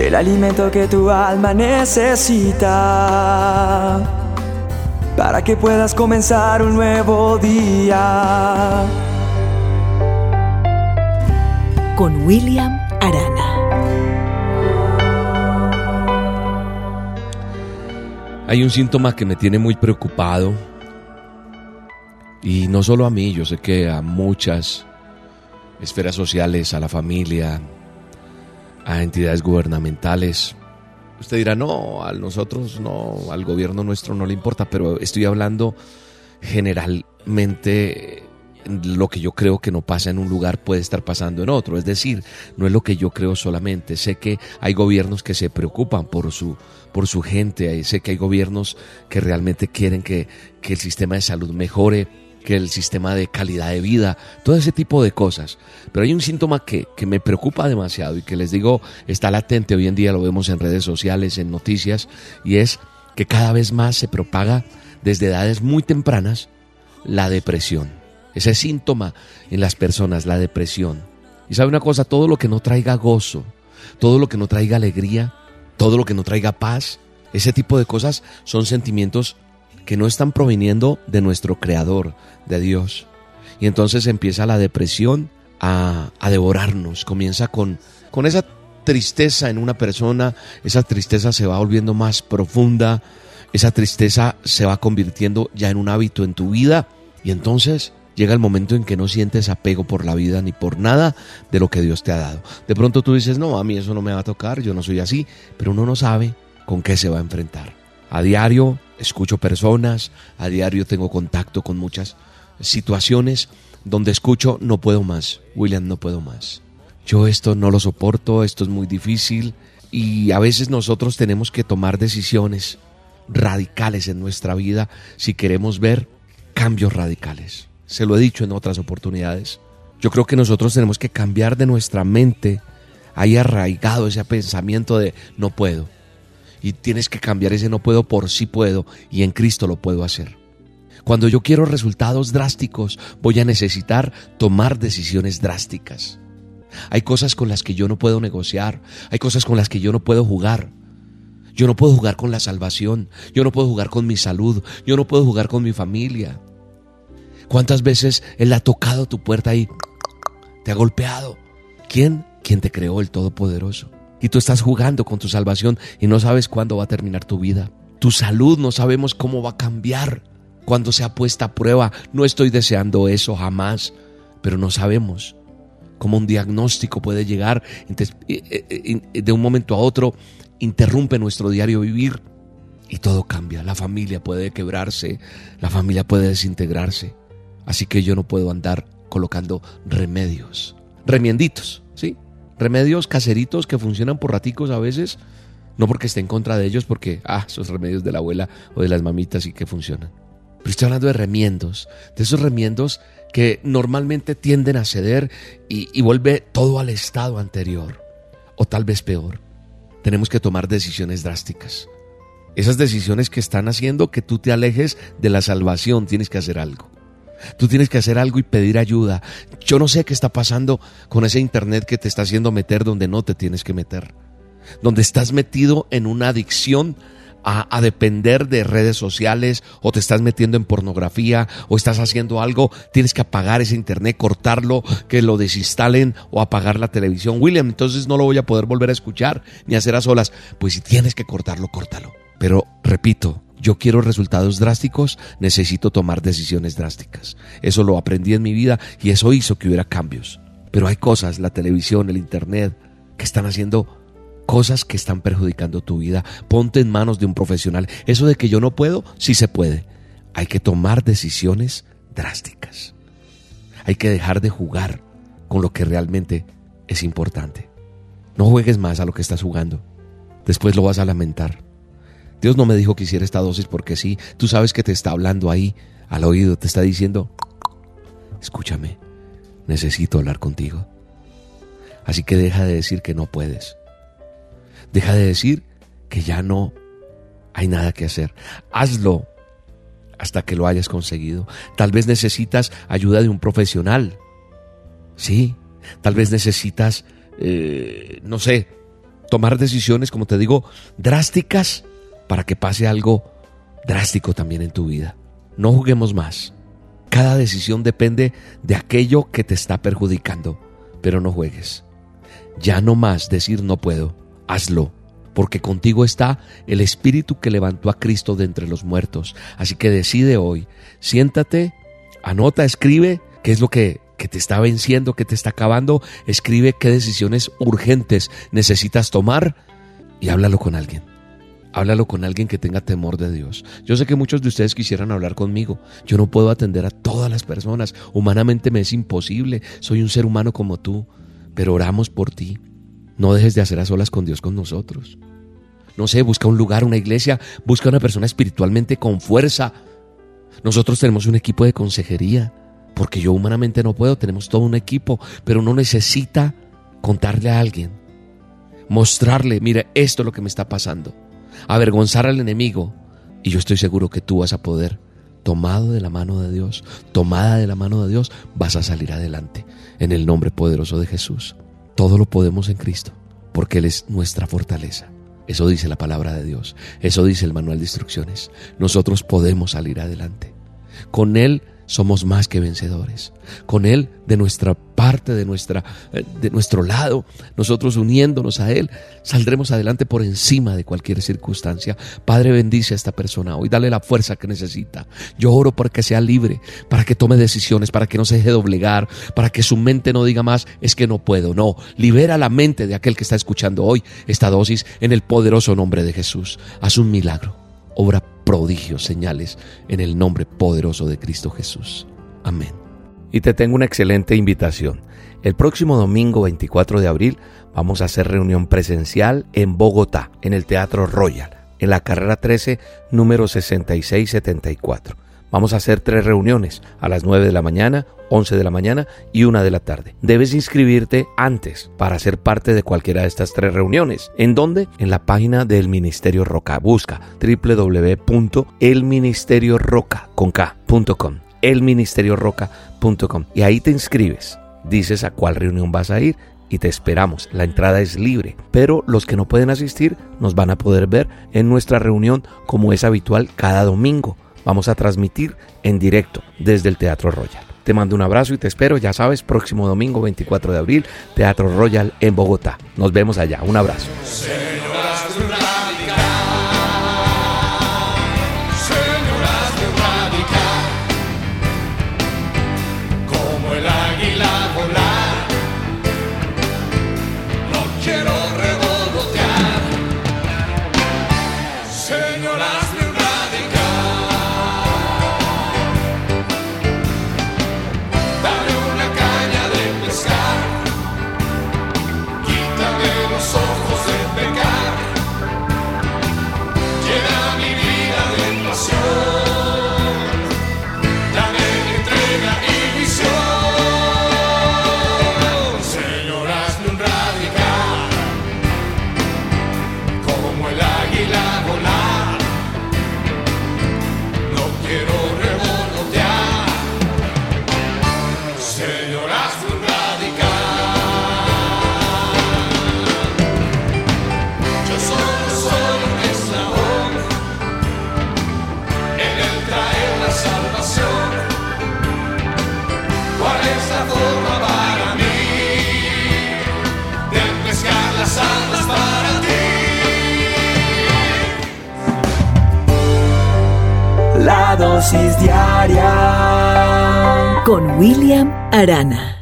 el alimento que tu alma necesita para que puedas comenzar un nuevo día. Con William Arana. Hay un síntoma que me tiene muy preocupado y no solo a mí, yo sé que a muchas esferas sociales, a la familia, a entidades gubernamentales. Usted dirá, no, a nosotros no, al gobierno nuestro no le importa, pero estoy hablando generalmente lo que yo creo que no pasa en un lugar puede estar pasando en otro. Es decir, no es lo que yo creo solamente. Sé que hay gobiernos que se preocupan por su, por su gente. Sé que hay gobiernos que realmente quieren que, que el sistema de salud mejore que el sistema de calidad de vida, todo ese tipo de cosas. Pero hay un síntoma que, que, me preocupa demasiado y que les digo está latente, hoy en día lo vemos en redes sociales, en noticias, y es que cada vez más se propaga desde edades muy tempranas la depresión. Ese síntoma en las personas, la depresión. Y sabe una cosa, todo lo que no traiga gozo, todo lo que no traiga alegría, todo lo que no traiga paz, ese tipo de cosas son sentimientos que no están proviniendo de nuestro Creador, de Dios. Y entonces empieza la depresión a, devorarnos, comienza con, con esa tristeza en una persona, esa tristeza se va volviendo más profunda, esa tristeza se va convirtiendo ya en un hábito en tu vida y entonces llega el momento en que no sientes apego por la vida ni por nada de lo que Dios te ha dado. De pronto tú dices, no, a mí eso no me va a tocar, yo no soy así, pero uno no sabe con qué se va a enfrentar. A diario escucho personas, a diario tengo contacto con muchas situaciones donde escucho no puedo más, William, no puedo más. Yo esto no lo soporto, esto es muy difícil y a veces nosotros tenemos que tomar decisiones radicales en nuestra vida si queremos ver cambios radicales. Se lo he dicho en otras oportunidades. Yo creo que nosotros tenemos que cambiar de nuestra mente ahí arraigado ese pensamiento de no puedo y tienes que cambiar ese no puedo por sí puedo y en Cristo lo puedo hacer. Cuando yo quiero resultados drásticos, voy a necesitar tomar decisiones drásticas. Hay cosas con las que yo no puedo negociar, hay cosas con las que yo no puedo jugar. Yo no puedo jugar con la salvación, yo no puedo jugar con mi salud, yo no puedo jugar con mi familia. ¿Cuántas veces Él ha tocado tu puerta y te ha golpeado? ¿Quién? ¿Quién te creó el Todopoderoso? Y tú estás jugando con tu salvación y no sabes cuándo va a terminar tu vida. Tu salud no sabemos cómo va a cambiar cuando sea puesta a prueba. No estoy deseando eso jamás, pero no sabemos cómo un diagnóstico puede llegar de un momento a otro, interrumpe nuestro diario vivir y todo cambia. La familia puede quebrarse, la familia puede desintegrarse. Así que yo no puedo andar colocando remedios, remienditos, ¿sí? Remedios caseritos que funcionan por raticos a veces, no porque esté en contra de ellos, porque, ah, esos remedios de la abuela o de las mamitas y que funcionan. Pero estoy hablando de remiendos, de esos remiendos que normalmente tienden a ceder y, y vuelve todo al estado anterior, o tal vez peor. Tenemos que tomar decisiones drásticas. Esas decisiones que están haciendo que tú te alejes de la salvación, tienes que hacer algo. Tú tienes que hacer algo y pedir ayuda. Yo no sé qué está pasando con ese internet que te está haciendo meter donde no te tienes que meter. Donde estás metido en una adicción a, depender de redes sociales o te estás metiendo en pornografía o estás haciendo algo, tienes que apagar ese internet, cortarlo, que lo desinstalen o apagar la televisión. William, entonces no lo voy a poder volver a escuchar ni hacer a solas. Pues si tienes que cortarlo, córtalo. Pero repito, yo quiero resultados drásticos, necesito tomar decisiones drásticas. Eso lo aprendí en mi vida y eso hizo que hubiera cambios. Pero hay cosas, la televisión, el Internet, que están haciendo cosas que están perjudicando tu vida. Ponte en manos de un profesional. Eso de que yo no puedo, sí se puede. Hay que tomar decisiones drásticas. Hay que dejar de jugar con lo que realmente es importante. No juegues más a lo que estás jugando. Después lo vas a lamentar. Dios no me dijo que hiciera esta dosis porque sí, tú sabes que te está hablando ahí al oído, te está diciendo, escúchame, necesito hablar contigo. Así que deja de decir que no puedes. Deja de decir que ya no hay nada que hacer. Hazlo hasta que lo hayas conseguido. Tal vez necesitas ayuda de un profesional. Sí, tal vez necesitas, eh, no sé, tomar decisiones, como te digo, drásticas para que pase algo drástico también en tu vida. No juguemos más. Cada decisión depende de aquello que te está perjudicando, pero no juegues. Ya no más decir no puedo, hazlo, porque contigo está el Espíritu que levantó a Cristo de entre los muertos. Así que decide hoy, siéntate, anota, escribe qué es lo que, que te está venciendo, que te está acabando, escribe qué decisiones urgentes necesitas tomar y háblalo con alguien. Háblalo con alguien que tenga temor de Dios. Yo sé que muchos de ustedes quisieran hablar conmigo. Yo no puedo atender a todas las personas. Humanamente me es imposible. Soy un ser humano como tú. Pero oramos por ti. No dejes de hacer a solas con Dios con nosotros. No sé, busca un lugar, una iglesia, busca una persona espiritualmente con fuerza. Nosotros tenemos un equipo de consejería, porque yo humanamente no puedo, tenemos todo un equipo, pero uno necesita contarle a alguien, mostrarle, mire, esto es lo que me está pasando avergonzar al enemigo. Y yo estoy seguro que tú vas a poder, tomado de la mano de Dios, tomada de la mano de Dios, vas a salir adelante en el nombre poderoso de Jesús. Todo lo podemos en Cristo, porque Él es nuestra fortaleza. Eso dice la palabra de Dios, eso dice el manual de instrucciones. Nosotros podemos salir adelante. Con Él somos más que vencedores. Con Él, de nuestra parte, de, nuestra, eh, de nuestro lado, nosotros uniéndonos a Él, saldremos adelante por encima de cualquier circunstancia. Padre, bendice a esta persona hoy, dale la fuerza que necesita. Yo oro para que sea libre, para que tome decisiones, para que no se deje doblegar, para que su mente no diga más, es que no puedo. No, libera la mente de aquel que está escuchando hoy esta dosis en el poderoso nombre de Jesús. Haz un milagro, obra prodigios, señales en el nombre poderoso de Cristo Jesús. Amén. Y te tengo una excelente invitación. El próximo domingo 24 de abril vamos a hacer reunión presencial en Bogotá, en el Teatro Royal, en la carrera 13, número 6674. Vamos a hacer tres reuniones a las 9 de la mañana, 11 de la mañana y 1 de la tarde. Debes inscribirte antes para ser parte de cualquiera de estas tres reuniones. ¿En dónde? En la página del Ministerio Roca. Busca www.elministerioroca.com elministerioroca.com y ahí te inscribes. Dices a cuál reunión vas a ir y te esperamos. La entrada es libre, pero los que no pueden asistir nos van a poder ver en nuestra reunión como es habitual cada domingo. Vamos a transmitir en directo desde el Teatro Royal. Te mando un abrazo y te espero, ya sabes, próximo domingo 24 de abril, Teatro Royal en Bogotá. Nos vemos allá. Un abrazo. La con William Arana.